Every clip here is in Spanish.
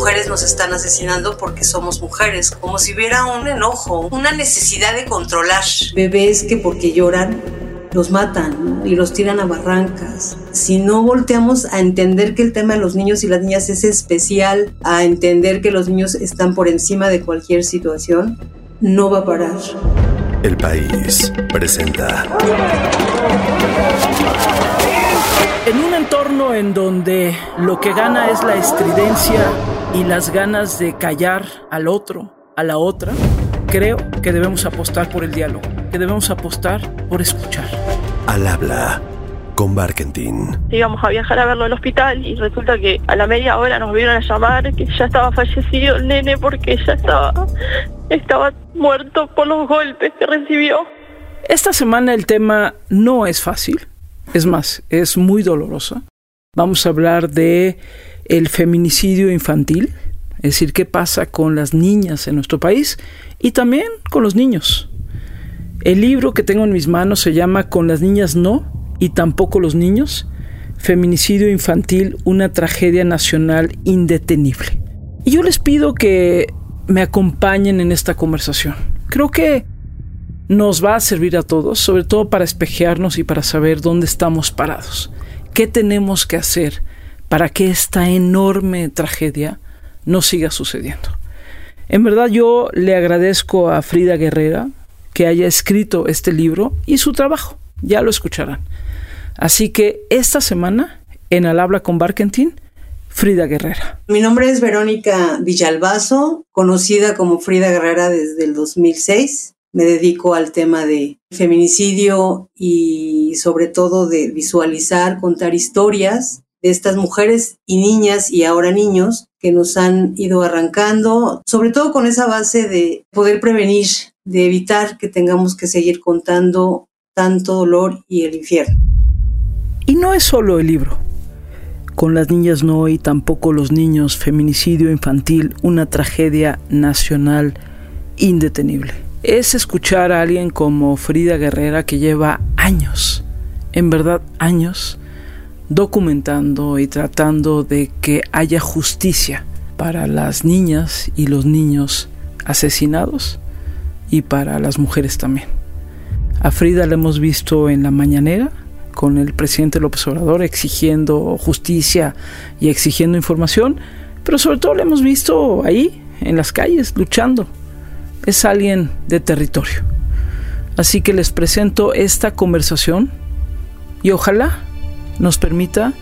mujeres nos están asesinando porque somos mujeres, como si hubiera un enojo, una necesidad de controlar. Bebés que porque lloran los matan y los tiran a barrancas. Si no volteamos a entender que el tema de los niños y las niñas es especial, a entender que los niños están por encima de cualquier situación, no va a parar. El país presenta. En un entorno en donde lo que gana es la estridencia y las ganas de callar al otro, a la otra, creo que debemos apostar por el diálogo, que debemos apostar por escuchar. Al habla con Barkentin. Íbamos a viajar a verlo al hospital y resulta que a la media hora nos vieron a llamar que ya estaba fallecido el nene porque ya estaba, estaba muerto por los golpes que recibió. Esta semana el tema no es fácil, es más, es muy dolorosa. Vamos a hablar de el feminicidio infantil, es decir, qué pasa con las niñas en nuestro país y también con los niños. El libro que tengo en mis manos se llama Con las niñas no y tampoco los niños, feminicidio infantil, una tragedia nacional indetenible. Y yo les pido que me acompañen en esta conversación. Creo que nos va a servir a todos, sobre todo para espejearnos y para saber dónde estamos parados. ¿Qué tenemos que hacer para que esta enorme tragedia no siga sucediendo? En verdad yo le agradezco a Frida Guerrera que haya escrito este libro y su trabajo. Ya lo escucharán. Así que esta semana, en Al Habla con Barkentin, Frida Guerrera. Mi nombre es Verónica Villalbazo, conocida como Frida Guerrera desde el 2006. Me dedico al tema de feminicidio y sobre todo de visualizar, contar historias de estas mujeres y niñas y ahora niños que nos han ido arrancando, sobre todo con esa base de poder prevenir, de evitar que tengamos que seguir contando tanto dolor y el infierno. Y no es solo el libro. Con las niñas no y tampoco los niños, feminicidio infantil, una tragedia nacional indetenible. Es escuchar a alguien como Frida Guerrera que lleva años, en verdad años, documentando y tratando de que haya justicia para las niñas y los niños asesinados y para las mujeres también. A Frida la hemos visto en la mañanera, con el presidente López Obrador exigiendo justicia y exigiendo información, pero sobre todo lo hemos visto ahí, en las calles, luchando. Es alguien de territorio. Así que les presento esta conversación y ojalá nos permita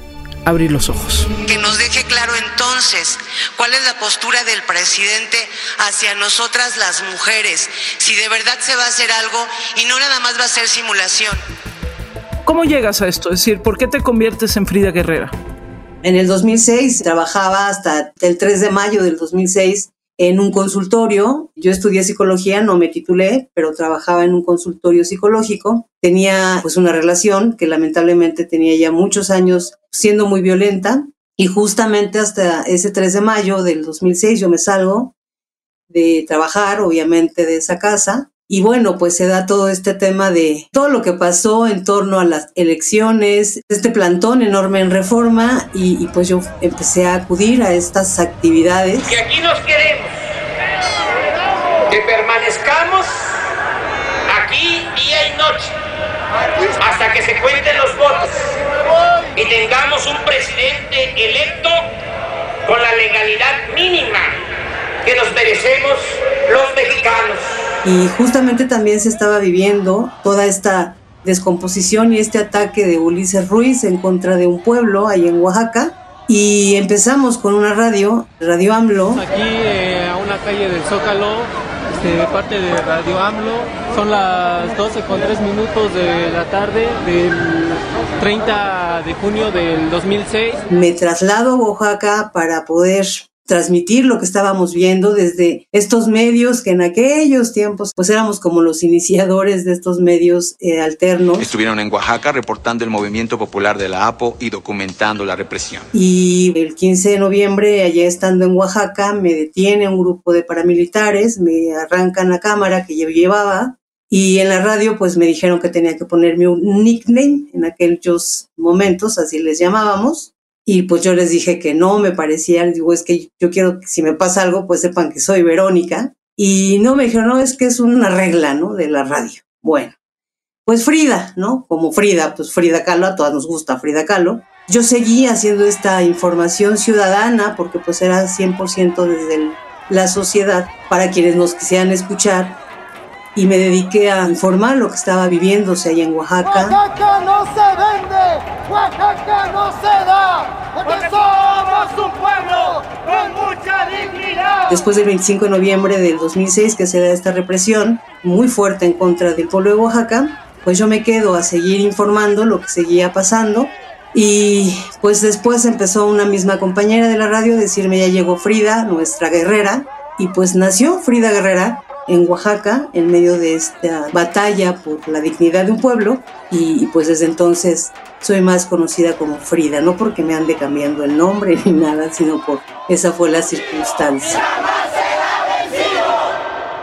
abrir los ojos. Que nos deje claro entonces cuál es la postura del presidente hacia nosotras las mujeres, si de verdad se va a hacer algo y no nada más va a ser simulación. ¿Cómo llegas a esto? Es decir, ¿por qué te conviertes en Frida Guerrera? En el 2006 trabajaba hasta el 3 de mayo del 2006 en un consultorio. Yo estudié psicología, no me titulé, pero trabajaba en un consultorio psicológico. Tenía pues una relación que lamentablemente tenía ya muchos años siendo muy violenta y justamente hasta ese 3 de mayo del 2006 yo me salgo de trabajar, obviamente, de esa casa y bueno, pues se da todo este tema de todo lo que pasó en torno a las elecciones, este plantón enorme en reforma y, pues yo empecé a acudir a estas actividades. Y aquí nos queremos, que permanezcamos aquí día y noche hasta que se cuenten los votos y tengamos un presidente electo con la legalidad mínima que nos merecemos los mexicanos. Y justamente también se estaba viviendo toda esta descomposición y este ataque de Ulises Ruiz en contra de un pueblo ahí en Oaxaca. Y empezamos con una radio, Radio AMLO. Aquí eh, a una calle del Zócalo, este, de parte de Radio AMLO. Son las 12 con 3 minutos de la tarde del 30 de junio del 2006. Me traslado a Oaxaca para poder transmitir lo que estábamos viendo desde estos medios que en aquellos tiempos pues éramos como los iniciadores de estos medios eh, alternos. Estuvieron en Oaxaca reportando el movimiento popular de la APO y documentando la represión. Y el 15 de noviembre, allá estando en Oaxaca, me detiene un grupo de paramilitares, me arrancan la cámara que yo llevaba y en la radio pues me dijeron que tenía que ponerme un nickname en aquellos momentos, así les llamábamos Y pues yo les dije que no, me parecía, digo, es que yo quiero que si me pasa algo, pues sepan que soy Verónica. Y no me dijeron, no, es que es una regla, ¿no? De la radio. Bueno, pues Frida, ¿no? Como Frida, pues Frida Kahlo, a todas nos gusta Frida Kahlo. Yo seguí haciendo esta información ciudadana porque pues era 100% desde la sociedad para quienes nos quisieran escuchar y me dediqué a informar lo que estaba viviéndose ahí en Oaxaca. Oaxaca no se vende, Oaxaca no se da, porque somos un pueblo con mucha dignidad. Después del 25 de noviembre del 2006 que se da esta represión muy fuerte en contra del pueblo de Oaxaca, pues yo me quedo a seguir informando lo que seguía pasando y pues después empezó una misma compañera de la radio a decirme ya llegó Frida, nuestra guerrera, y pues nació Frida Guerrera en Oaxaca en medio de esta batalla por la dignidad de un pueblo y, pues desde entonces soy más conocida como Frida, no porque me ande cambiando el nombre ni nada, sino por esa fue la circunstancia.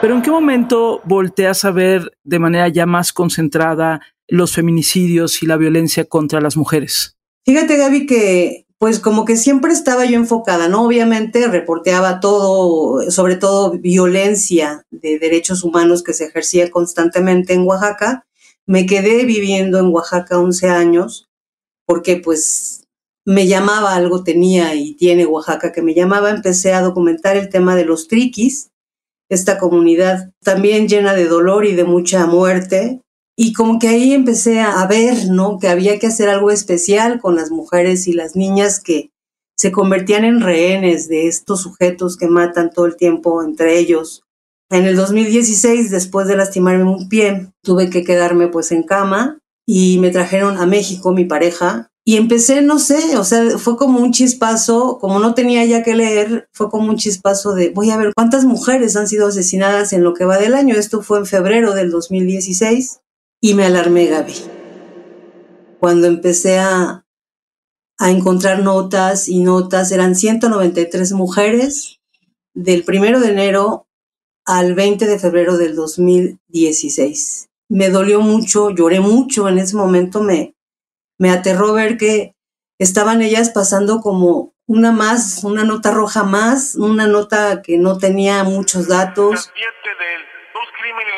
Pero ¿en qué momento volteas a ver de manera ya más concentrada los feminicidios y la violencia contra las mujeres? Fíjate, Gaby, que pues como que siempre estaba yo enfocada, ¿no? Obviamente reporteaba todo, sobre todo violencia de derechos humanos que se ejercía constantemente en Oaxaca. Me quedé viviendo en Oaxaca 11 años porque pues me llamaba, algo tenía y tiene Oaxaca que me llamaba, empecé a documentar el tema de los triquis, esta comunidad también llena de dolor y de mucha muerte, y como que ahí empecé a ver, ¿no? Que había que hacer algo especial con las mujeres y las niñas que se convertían en rehenes de estos sujetos que matan todo el tiempo entre ellos. En el 2016, después de lastimarme un pie, tuve que quedarme pues en cama y me trajeron a México mi pareja y empecé, no sé, o sea, fue como un chispazo, como no tenía ya que leer, fue como un chispazo de, voy a ver cuántas mujeres han sido asesinadas en lo que va del año. Esto fue en febrero del 2016 y me alarmé, Gaby. Cuando empecé a, a encontrar notas y notas, eran 193 mujeres del primero de enero al 20 de febrero del 2016. Me dolió mucho, lloré mucho en ese momento, me, me aterró ver que estaban ellas pasando como una más, una nota roja más, una nota que no tenía muchos datos en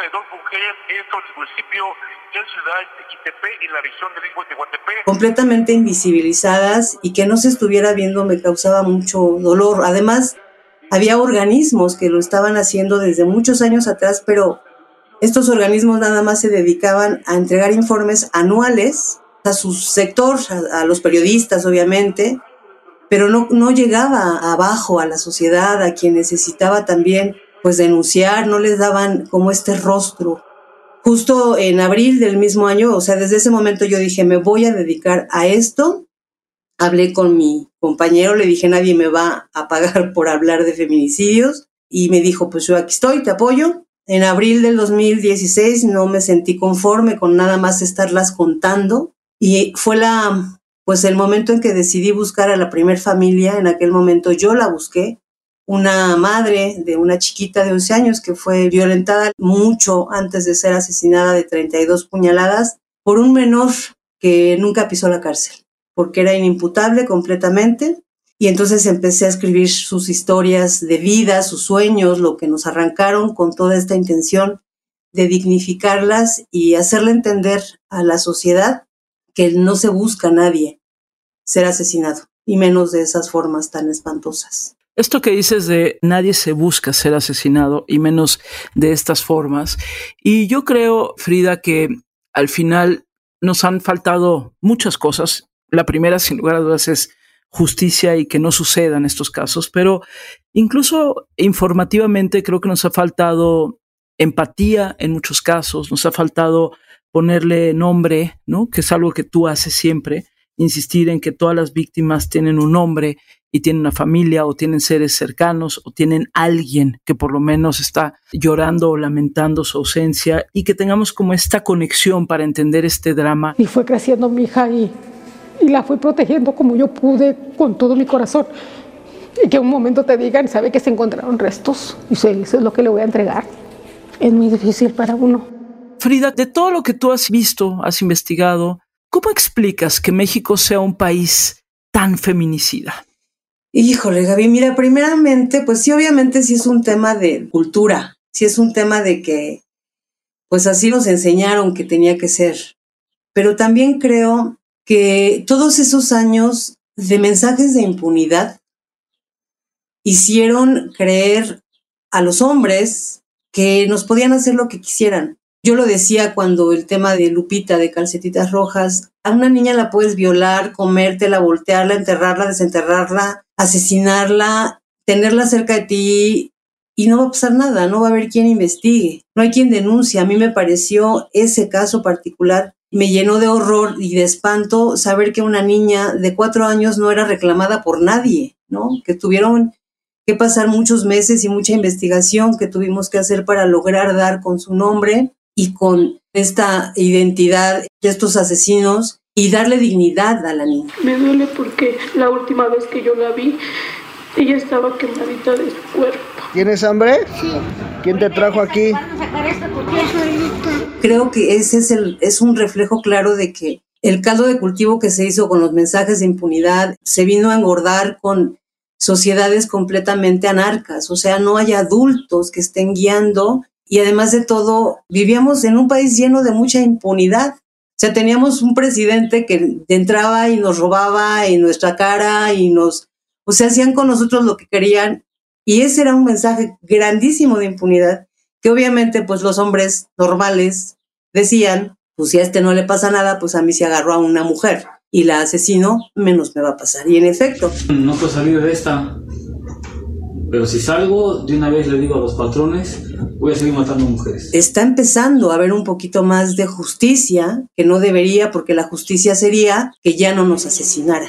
de dos mujeres en el municipio de Ciudad de y la región de de Completamente invisibilizadas y que no se estuviera viendo me causaba mucho dolor. Además, había organismos que lo estaban haciendo desde muchos años atrás, pero estos organismos nada más se dedicaban a entregar informes anuales a su sector, a, a los periodistas, obviamente, pero no, no llegaba abajo a la sociedad, a quien necesitaba también pues denunciar, no les daban como este rostro. Justo en abril del mismo año, o sea, desde ese momento yo dije, me voy a dedicar a esto. Hablé con mi compañero, le dije, nadie me va a pagar por hablar de feminicidios. Y me dijo, pues yo aquí estoy, te apoyo. En abril del 2016 no me sentí conforme con nada más estarlas contando. Y fue la, pues el momento en que decidí buscar a la primer familia. En aquel momento yo la busqué una madre de una chiquita de 11 años que fue violentada mucho antes de ser asesinada de 32 puñaladas por un menor que nunca pisó la cárcel, porque era inimputable completamente. Y entonces empecé a escribir sus historias de vida, sus sueños, lo que nos arrancaron con toda esta intención de dignificarlas y hacerle entender a la sociedad que no se busca a nadie ser asesinado, y menos de esas formas tan espantosas. Esto que dices de nadie se busca ser asesinado y menos de estas formas. Y yo creo, Frida, que al final nos han faltado muchas cosas. La primera, sin lugar a dudas, es justicia y que no sucedan estos casos, pero incluso informativamente creo que nos ha faltado empatía en muchos casos, nos ha faltado ponerle nombre, ¿no? Que es algo que tú haces siempre, insistir en que todas las víctimas tienen un nombre y tienen una familia o tienen seres cercanos o tienen alguien que por lo menos está llorando o lamentando su ausencia y que tengamos como esta conexión para entender este drama. Y fue creciendo mi hija y, y la fui protegiendo como yo pude con todo mi corazón. Y que un momento te digan, sabe que se encontraron restos y eso es lo que le voy a entregar. Es muy difícil para uno. Frida, de todo lo que tú has visto, has investigado, ¿cómo explicas que México sea un país tan feminicida? Híjole, Gaby, mira, primeramente, pues sí, obviamente sí es un tema de cultura, sí es un tema de que, pues así nos enseñaron que tenía que ser. Pero también creo que todos esos años de mensajes de impunidad hicieron creer a los hombres que nos podían hacer lo que quisieran. Yo lo decía cuando el tema de Lupita de calcetitas rojas, a una niña la puedes violar, comértela, voltearla, enterrarla, desenterrarla, asesinarla, tenerla cerca de ti y no va a pasar nada, no va a haber quien investigue, no hay quien denuncie. A mí me pareció ese caso particular, me llenó de horror y de espanto saber que una niña de cuatro años no era reclamada por nadie, ¿no? Que tuvieron que pasar muchos meses y mucha investigación que tuvimos que hacer para lograr dar con su nombre y con esta identidad de estos asesinos y darle dignidad a la niña. Me duele porque la última vez que yo la vi, ella estaba quemadita de su cuerpo. ¿Tienes hambre? Sí. ¿Quién te trajo aquí? Creo que ese es, el, es un reflejo claro de que el caldo de cultivo que se hizo con los mensajes de impunidad se vino a engordar con sociedades completamente anarcas, o sea, no hay adultos que estén guiando y además de todo, vivíamos en un país lleno de mucha impunidad. Sea, teníamos un presidente que entraba y nos robaba en nuestra cara y nos, o sea, hacían con nosotros lo que querían. Y ese era un mensaje grandísimo de impunidad que obviamente pues los hombres normales decían, pues si a este no le pasa nada, pues a mí se agarró a una mujer y la asesino, menos me va a pasar. Y en efecto. No puedo salir de esta. Pero si salgo, de una vez le digo a los patrones, voy a seguir matando mujeres. Está empezando a haber un poquito más de justicia, que no debería, porque la justicia sería que ya no nos asesinara.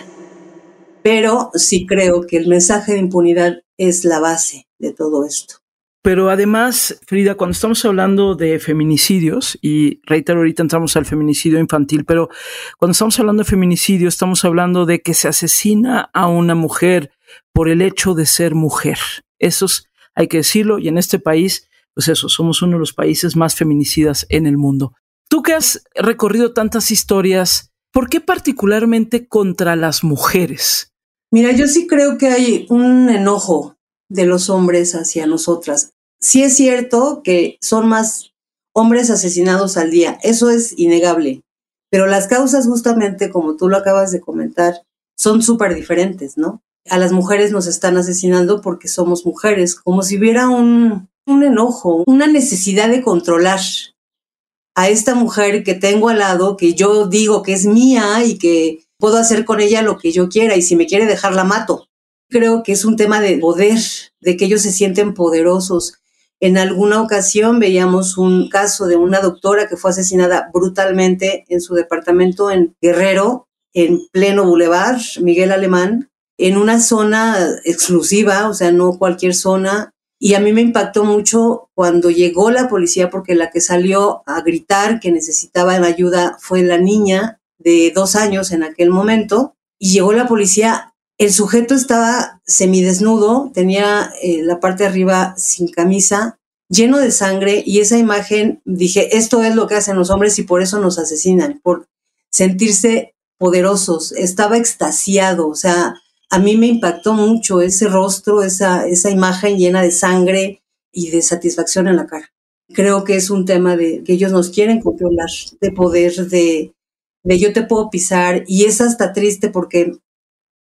Pero sí creo que el mensaje de impunidad es la base de todo esto. Pero además, Frida, cuando estamos hablando de feminicidios, y reitero, ahorita entramos al feminicidio infantil, pero cuando estamos hablando de feminicidio, estamos hablando de que se asesina a una mujer por el hecho de ser mujer. Eso hay que decirlo, y en este país, pues eso, somos uno de los países más feminicidas en el mundo. Tú que has recorrido tantas historias, ¿por qué particularmente contra las mujeres? Mira, yo sí creo que hay un enojo de los hombres hacia nosotras. Sí es cierto que son más hombres asesinados al día, eso es innegable, pero las causas justamente, como tú lo acabas de comentar, son súper diferentes, ¿no? a las mujeres nos están asesinando porque somos mujeres, como si hubiera un, un enojo, una necesidad de controlar a esta mujer que tengo al lado, que yo digo que es mía y que puedo hacer con ella lo que yo quiera y si me quiere dejar la mato. Creo que es un tema de poder, de que ellos se sienten poderosos. En alguna ocasión veíamos un caso de una doctora que fue asesinada brutalmente en su departamento en Guerrero, en pleno Boulevard Miguel Alemán, en una zona exclusiva, o sea, no cualquier zona. Y a mí me impactó mucho cuando llegó la policía porque la que salió a gritar que necesitaba ayuda fue la niña de dos años en aquel momento. Y llegó la policía, el sujeto estaba semidesnudo, tenía eh, la parte de arriba sin camisa, lleno de sangre y esa imagen, dije, esto es lo que hacen los hombres y por eso nos asesinan, por sentirse poderosos. Estaba extasiado, o sea, a mí me impactó mucho ese rostro, esa, esa imagen llena de sangre y de satisfacción en la cara. Creo que es un tema de que ellos nos quieren controlar, de poder, de, de yo te puedo pisar. Y es hasta triste porque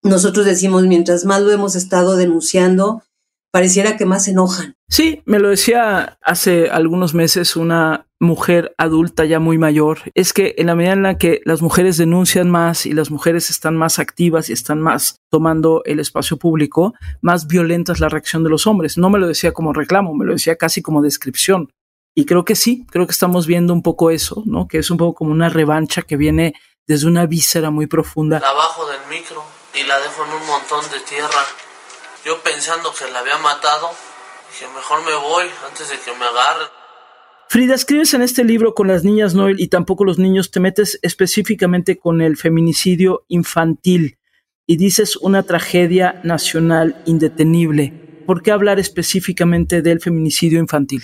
nosotros decimos, mientras más lo hemos estado denunciando, pareciera que más se enojan. Sí, me lo decía hace algunos meses una mujer adulta ya muy mayor, es que en la medida en la que las mujeres denuncian más y las mujeres están más activas y están más tomando el espacio público, más violenta es la reacción de los hombres. No me lo decía como reclamo, me lo decía casi como descripción. Y creo que sí, creo que estamos viendo un poco eso, ¿no? Que es un poco como una revancha que viene desde una víscera muy profunda. La bajo del micro y la dejo en un montón de tierra. Yo pensando que la había matado, dije, mejor me voy antes de que me agarren. Frida, escribes en este libro con las niñas Noel y tampoco los niños, te metes específicamente con el feminicidio infantil y dices una tragedia nacional indetenible. ¿Por qué hablar específicamente del feminicidio infantil?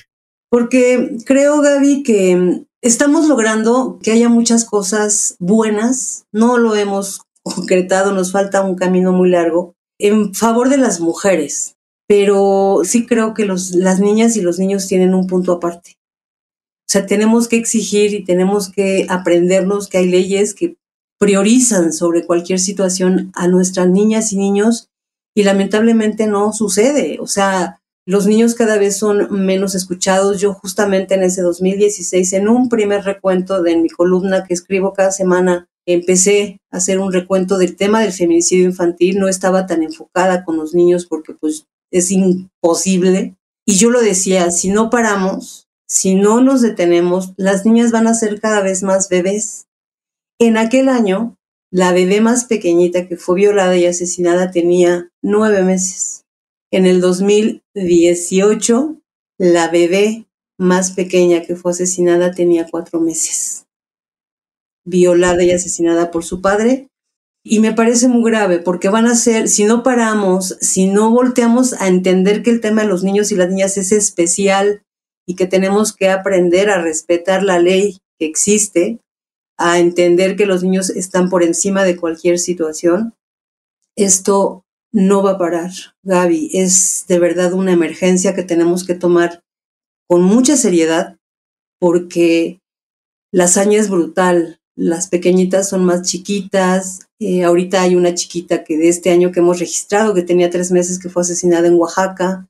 Porque creo, Gaby, que estamos logrando que haya muchas cosas buenas, no lo hemos concretado, nos falta un camino muy largo en favor de las mujeres, pero sí creo que los, las niñas y los niños tienen un punto aparte. O sea, tenemos que exigir y tenemos que aprendernos que hay leyes que priorizan sobre cualquier situación a nuestras niñas y niños y lamentablemente no sucede. O sea, los niños cada vez son menos escuchados. Yo justamente en ese 2016, en un primer recuento de mi columna que escribo cada semana, empecé a hacer un recuento del tema del feminicidio infantil. No estaba tan enfocada con los niños porque pues es imposible. Y yo lo decía, si no paramos, si no nos detenemos, las niñas van a ser cada vez más bebés. En aquel año, la bebé más pequeñita que fue violada y asesinada tenía nueve meses. En el 2018, la bebé más pequeña que fue asesinada tenía cuatro meses, violada y asesinada por su padre. Y me parece muy grave porque van a ser, si no paramos, si no volteamos a entender que el tema de los niños y las niñas es especial y que tenemos que aprender a respetar la ley que existe, a entender que los niños están por encima de cualquier situación, esto no va a parar, Gaby. Es de verdad una emergencia que tenemos que tomar con mucha seriedad porque la hazaña es brutal. Las pequeñitas son más chiquitas. Eh, ahorita hay una chiquita que de este año que hemos registrado, que tenía tres meses, que fue asesinada en Oaxaca,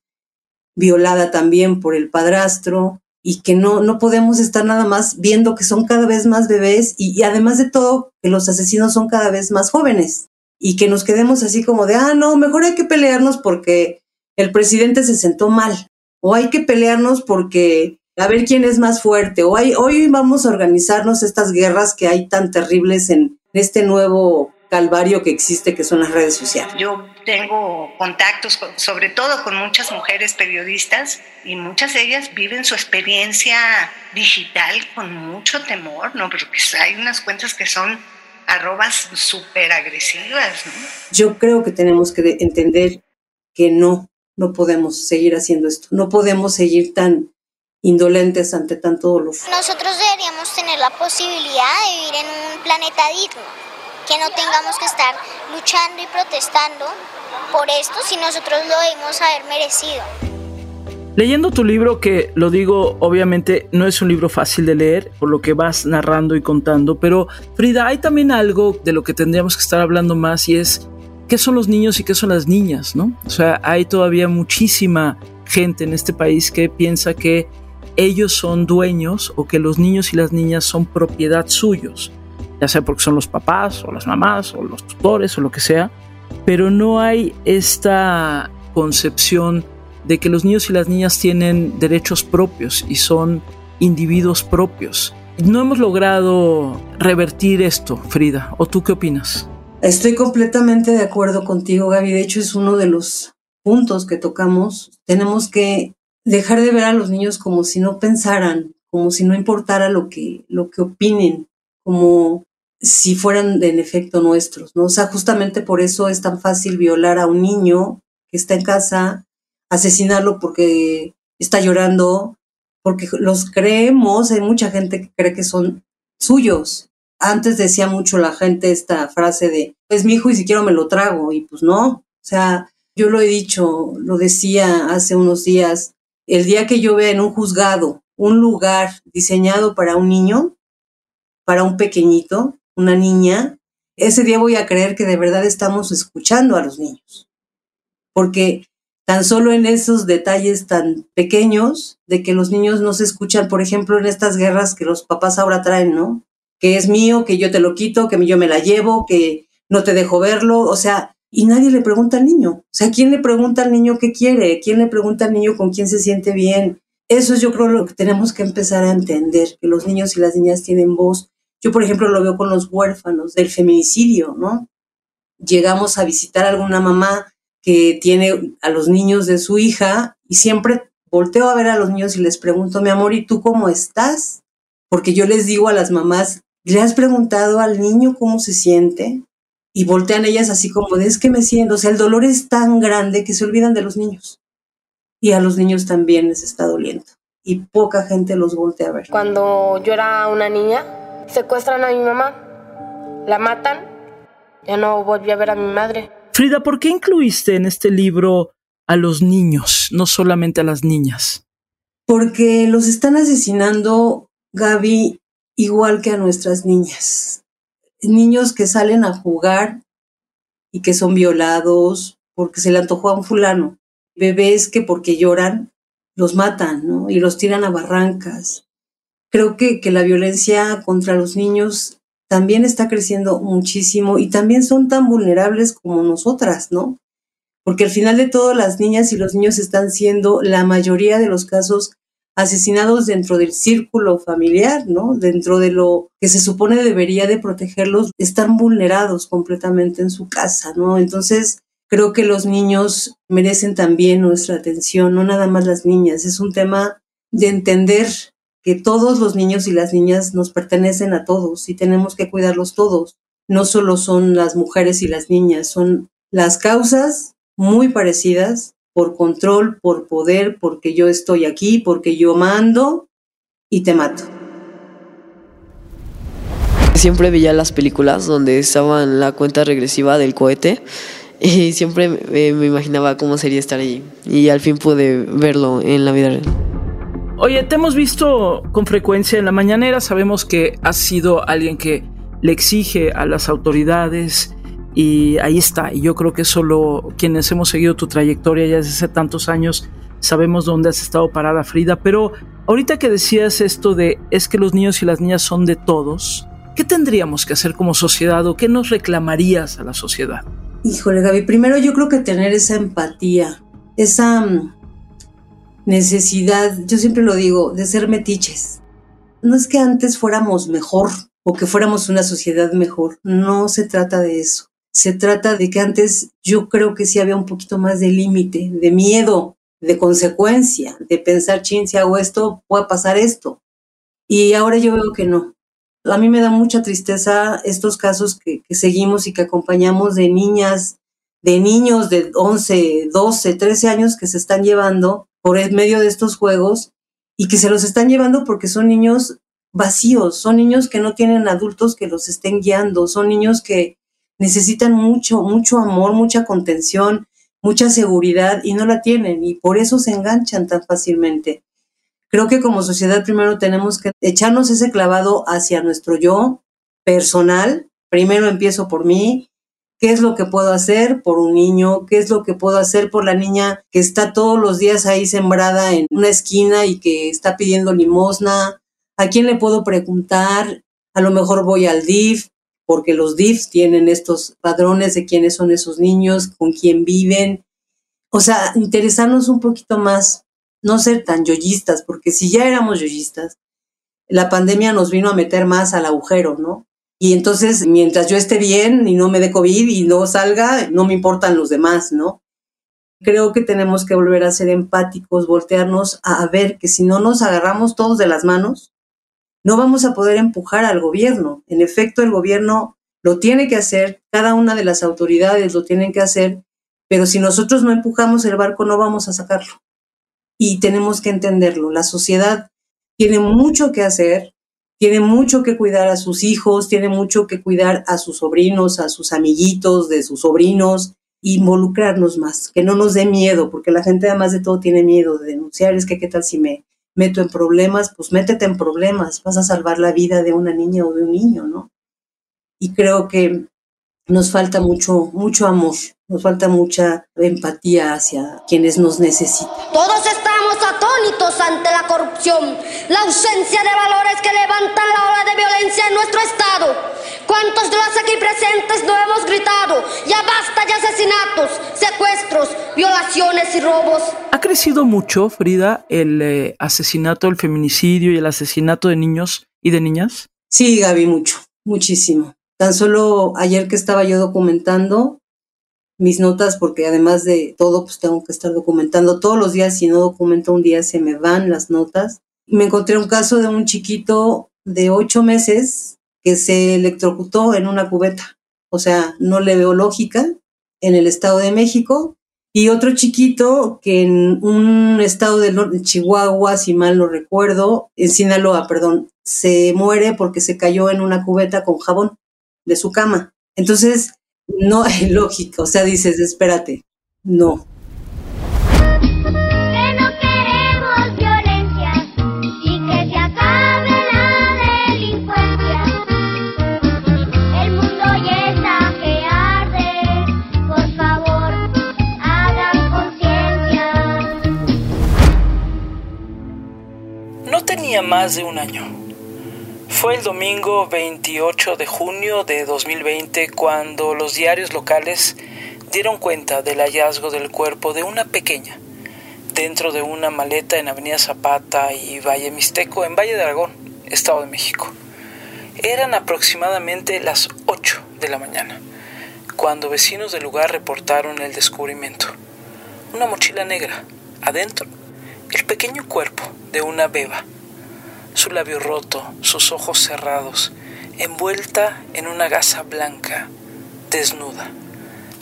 violada también por el padrastro y que no, no podemos estar nada más viendo que son cada vez más bebés y además de todo, que los asesinos son cada vez más jóvenes y que nos quedemos así como de, ah, no, mejor hay que pelearnos porque el presidente se sentó mal, o hay que pelearnos porque a ver quién es más fuerte, o hay, hoy vamos a organizarnos estas guerras que hay tan terribles en este nuevo calvario que existe, que son las redes sociales. Yo tengo contactos, sobre todo con muchas mujeres periodistas, y muchas de ellas viven su experiencia digital con mucho temor, ¿no? Porque hay unas cuentas que son arrobas súper agresivas. Yo creo que tenemos que entender que no, no podemos seguir haciendo esto, no podemos seguir tan indolentes ante tanto dolor. Nosotros deberíamos tener la posibilidad de vivir en un planeta digno, que no tengamos que estar luchando y protestando por esto si nosotros lo debemos haber merecido. Leyendo tu libro, que lo digo, obviamente no es un libro fácil de leer, por lo que vas narrando y contando, pero Frida, hay también algo de lo que tendríamos que estar hablando más y es qué son los niños y qué son las niñas, ¿no? O sea, hay todavía muchísima gente en este país que piensa que ellos son dueños o que los niños y las niñas son propiedad suyos, ya sea porque son los papás o las mamás o los tutores o lo que sea, pero no hay esta concepción de que los niños y las niñas tienen derechos propios y son individuos propios. No hemos logrado revertir esto, Frida, ¿o tú qué opinas? Estoy completamente de acuerdo contigo, Gaby. De hecho, es uno de los puntos que tocamos. Tenemos que dejar de ver a los niños como si no pensaran, como si no importara lo que, lo que opinen, como si fueran en efecto nuestros, ¿no? O sea, justamente por eso es tan fácil violar a un niño que está en casa asesinarlo porque está llorando, porque los creemos, hay mucha gente que cree que son suyos. Antes decía mucho la gente esta frase de, es mi hijo y si quiero me lo trago, y pues no, o sea, yo lo he dicho, lo decía hace unos días, el día que yo vea en un juzgado un lugar diseñado para un niño, para un pequeñito, una niña, ese día voy a creer que de verdad estamos escuchando a los niños. Porque tan solo en esos detalles tan pequeños de que los niños no se escuchan, por ejemplo, en estas guerras que los papás ahora traen, ¿no? Que es mío, que yo te lo quito, que yo me la llevo, que no te dejo verlo, o sea, y nadie le pregunta al niño. O sea, ¿quién le pregunta al niño qué quiere? ¿Quién le pregunta al niño con quién se siente bien? Eso es yo creo lo que tenemos que empezar a entender, que los niños y las niñas tienen voz. Yo, por ejemplo, lo veo con los huérfanos del feminicidio, ¿no? Llegamos a visitar a alguna mamá que tiene a los niños de su hija y siempre volteo a ver a los niños y les pregunto, mi amor, ¿y tú cómo estás? Porque yo les digo a las mamás, ¿le has preguntado al niño cómo se siente? Y voltean ellas así como, es que me siento, o sea, el dolor es tan grande que se olvidan de los niños. Y a los niños también les está doliendo. Y poca gente los voltea a ver. Cuando yo era una niña, secuestran a mi mamá, la matan ya no volví a ver a mi madre. Frida, ¿por qué incluiste en este libro a los niños, no solamente a las niñas? Porque los están asesinando, Gaby, igual que a nuestras niñas. Niños que salen a jugar y que son violados porque se le antojó a un fulano. Bebés que porque lloran los matan, ¿no? Y los tiran a barrancas. Creo que, que la violencia contra los niños también está creciendo muchísimo y también son tan vulnerables como nosotras, ¿no? Porque al final de todo las niñas y los niños están siendo la mayoría de los casos asesinados dentro del círculo familiar, ¿no? Dentro de lo que se supone debería de protegerlos, están vulnerados completamente en su casa, ¿no? Entonces, creo que los niños merecen también nuestra atención, no nada más las niñas. Es un tema de entender que todos los niños y las niñas nos pertenecen a todos y tenemos que cuidarlos todos. No solo son las mujeres y las niñas, son las causas muy parecidas por control, por poder, porque yo estoy aquí, porque yo mando y te mato. Siempre veía las películas donde estaba en la cuenta regresiva del cohete y siempre me, imaginaba cómo sería estar allí y al fin pude verlo en la vida real. Oye, te hemos visto con frecuencia en la mañanera, sabemos que has sido alguien que le exige a las autoridades y ahí está. Y yo creo que solo quienes hemos seguido tu trayectoria ya desde hace tantos años sabemos dónde has estado parada, Frida. Pero ahorita que decías esto de es que los niños y las niñas son de todos, ¿qué tendríamos que hacer como sociedad o qué nos reclamarías a la sociedad? Híjole, Gaby, primero yo creo que tener esa empatía, esa mm, necesidad, yo siempre lo digo, de ser metiches. No es que antes fuéramos mejor o que fuéramos una sociedad mejor, no se trata de eso se trata de que antes yo creo que sí había un poquito más de límite, de miedo, de consecuencia, de pensar, chin, si hago esto, puede pasar esto. Y ahora yo veo que no. A mí me da mucha tristeza estos casos que, que seguimos y que acompañamos de niñas, de niños de 11, 12, 13 años que se están llevando por el medio de estos juegos y que se los están llevando porque son niños vacíos, son niños que no tienen adultos que los estén guiando, son niños que, necesitan mucho, mucho amor, mucha contención, mucha seguridad y no la tienen y por eso se enganchan tan fácilmente. Creo que como sociedad primero tenemos que echarnos ese clavado hacia nuestro yo personal. Primero empiezo por mí. ¿Qué es lo que puedo hacer por un niño? ¿Qué es lo que puedo hacer por la niña que está todos los días ahí sembrada en una esquina y que está pidiendo limosna? ¿A quién le puedo preguntar? A lo mejor voy al DIF, porque los DIFs tienen estos padrones de quiénes son esos niños, con quién viven. O sea, interesarnos un poquito más, no ser tan yoyistas, porque si ya éramos yoyistas, la pandemia nos vino a meter más al agujero, ¿no? Y entonces, mientras yo esté bien y no me dé COVID y no salga, no me importan los demás, ¿no? Creo que tenemos que volver a ser empáticos, voltearnos a ver que si no nos agarramos todos de las manos, no vamos a poder empujar al gobierno. En efecto, el gobierno lo tiene que hacer, cada una de las autoridades lo tienen que hacer, pero si nosotros no empujamos el barco no vamos a sacarlo. Y tenemos que entenderlo. La sociedad tiene mucho que hacer, tiene mucho que cuidar a sus hijos, tiene mucho que cuidar a sus sobrinos, a sus amiguitos de sus sobrinos, involucrarnos más, que no nos dé miedo, porque la gente además de todo tiene miedo de denunciar, es que qué tal si me meto en problemas, pues métete en problemas, vas a salvar la vida de una niña o de un niño, ¿no? Y creo que nos falta mucho, mucho amor, nos falta mucha empatía hacia quienes nos necesitan. Todos estamos atónitos ante la corrupción, la ausencia de valores que levantan la ola de violencia en nuestro Estado. ¿Cuántos de los aquí presentes no hemos gritado? Ya basta de asesinatos, secuestros, violaciones y robos. ¿Ha crecido mucho, Frida, el eh, asesinato, el feminicidio y el asesinato de niños y de niñas? Sí, Gaby, mucho, muchísimo. Tan solo ayer que estaba yo documentando mis notas, porque además de todo, pues tengo que estar documentando todos los días. Si no documento un día, se me van las notas. Me encontré un caso de un chiquito de ocho meses que se electrocutó en una cubeta. O sea, no le veo lógica en el Estado de México. Y otro chiquito que en un estado de Chihuahua, si mal no recuerdo, en Sinaloa, perdón, se muere porque se cayó en una cubeta con jabón de su cama. Entonces, no hay lógica. O sea, dices, espérate, no. Que no queremos violencia y que se acabe la delincuencia. El mundo ya está que arde. Por favor, hagan conciencia. No tenía más de un año. Fue el domingo 28 de junio de 2020 cuando los diarios locales dieron cuenta del hallazgo del cuerpo de una pequeña dentro de una maleta en Avenida Zapata y Valle Mixteco en Valle de Aragón, Estado de México. Eran aproximadamente las 8 de la mañana cuando vecinos del lugar reportaron el descubrimiento. Una mochila negra, adentro, el pequeño cuerpo de una beba su labio roto, sus ojos cerrados, envuelta en una gasa blanca, desnuda.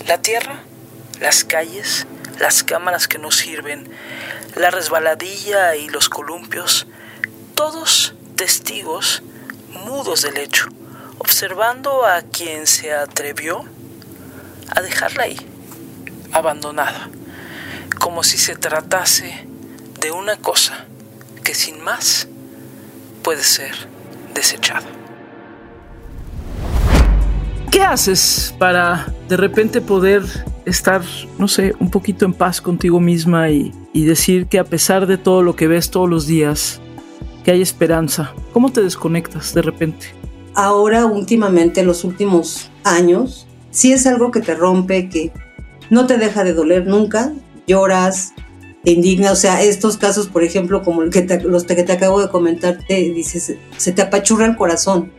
La tierra, las calles, las cámaras que no sirven, la resbaladilla y los columpios, todos testigos mudos del hecho, observando a quien se atrevió a dejarla ahí, abandonada, como si se tratase de una cosa que sin más puede ser desechada. ¿Qué haces para de repente poder estar, no sé, un poquito en paz contigo misma y, y, decir que a pesar de todo lo que ves todos los días, que hay esperanza? ¿Cómo te desconectas de repente? Ahora, últimamente, los últimos años, sí es algo que te rompe, que no te deja de doler nunca, lloras, indigna, o sea, estos casos, por ejemplo, como el que te, los que te acabo de comentar, te dices, se te apachurra el corazón,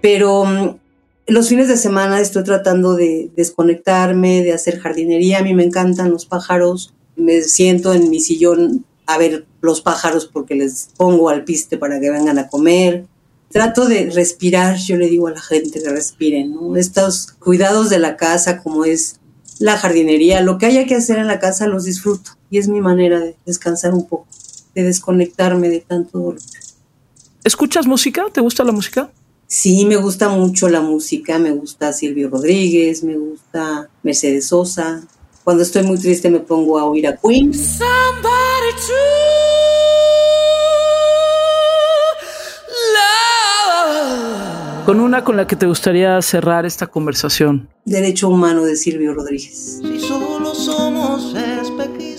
pero um, los fines de semana estoy tratando de desconectarme, de hacer jardinería, a mí me encantan los pájaros, me siento en mi sillón a ver los pájaros porque les pongo al piste para que vengan a comer. Trato de respirar, yo le digo a la gente que respiren, ¿no? Estos cuidados de la casa, como es la jardinería, lo que haya que hacer en la casa, los disfruto. Y es mi manera de descansar un poco, de desconectarme de tanto dolor. ¿Escuchas música? ¿Te gusta la música? Sí, me gusta mucho la música, me gusta Silvio Rodríguez, me gusta Mercedes Sosa. Cuando estoy muy triste me pongo a oír a Queen. Con una con la que te gustaría cerrar esta conversación. Derecho humano de Silvio Rodríguez. Si solo somos espejismos,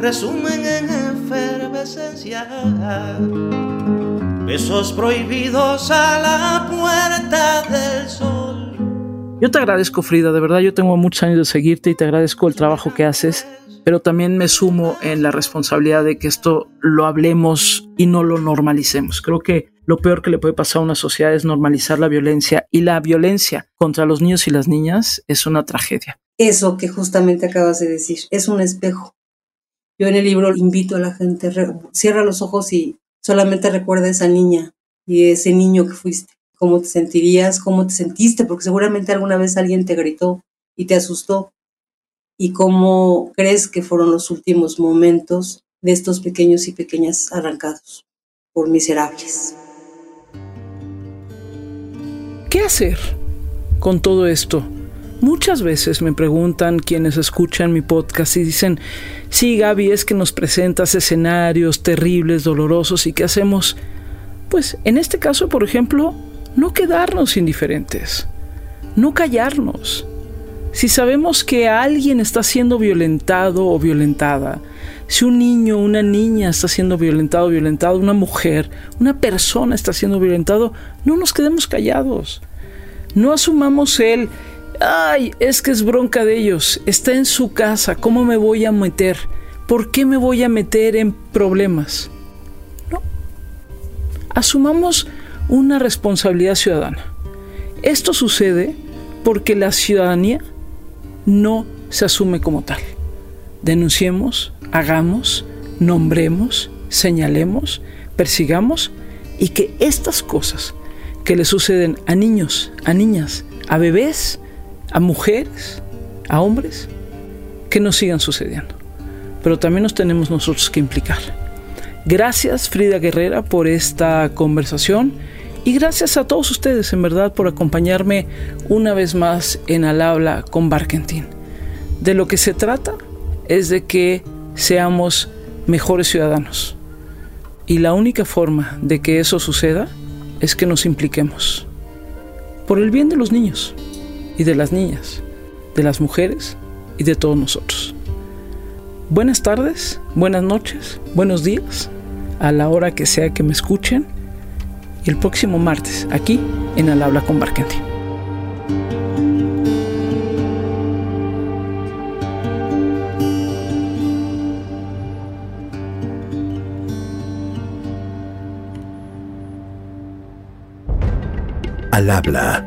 resumen en efervescencia. Besos prohibidos a la puerta del sol. Yo te agradezco, Frida, de verdad yo tengo muchos años de seguirte y te agradezco el trabajo que haces, pero también me sumo en la responsabilidad de que esto lo hablemos y no lo normalicemos. Creo que lo peor que le puede pasar a una sociedad es normalizar la violencia y la violencia contra los niños y las niñas es una tragedia. Eso que justamente acabas de decir, es un espejo. Yo en el libro invito a la gente, cierra los ojos y solamente recuerda a esa niña y ese niño que fuiste. ¿Cómo te sentirías? ¿Cómo te sentiste? Porque seguramente alguna vez alguien te gritó y te asustó. ¿Y cómo crees que fueron los últimos momentos de estos pequeños y pequeñas arrancados por miserables? ¿Qué hacer con todo esto? Muchas veces me preguntan quienes escuchan mi podcast y dicen, sí Gaby, es que nos presentas escenarios terribles, dolorosos y ¿qué hacemos? Pues en este caso, por ejemplo, no quedarnos indiferentes, no callarnos. Si sabemos que alguien está siendo violentado o violentada, si un niño una niña está siendo violentado o violentada, una mujer, una persona está siendo violentado, no nos quedemos callados. No asumamos el, ay, es que es bronca de ellos, está en su casa, ¿cómo me voy a meter? ¿Por qué me voy a meter en problemas? No. Asumamos una responsabilidad ciudadana. Esto sucede porque la ciudadanía no se asume como tal. Denunciemos, hagamos, nombremos, señalemos, persigamos y que estas cosas que le suceden a niños, a niñas, a bebés, a mujeres, a hombres, que no sigan sucediendo. Pero también nos tenemos nosotros que implicar. Gracias Frida Guerrera por esta conversación Y gracias a todos ustedes, en verdad, por acompañarme una vez más en Al habla con Barkentin. De lo que se trata es de que seamos mejores ciudadanos. Y la única forma de que eso suceda es que nos impliquemos. Por el bien de los niños y de las niñas, de las mujeres y de todos nosotros. Buenas tardes, buenas noches, buenos días, a la hora que sea que me escuchen. Y el próximo martes, aquí en Al Habla con Barkentin. Al habla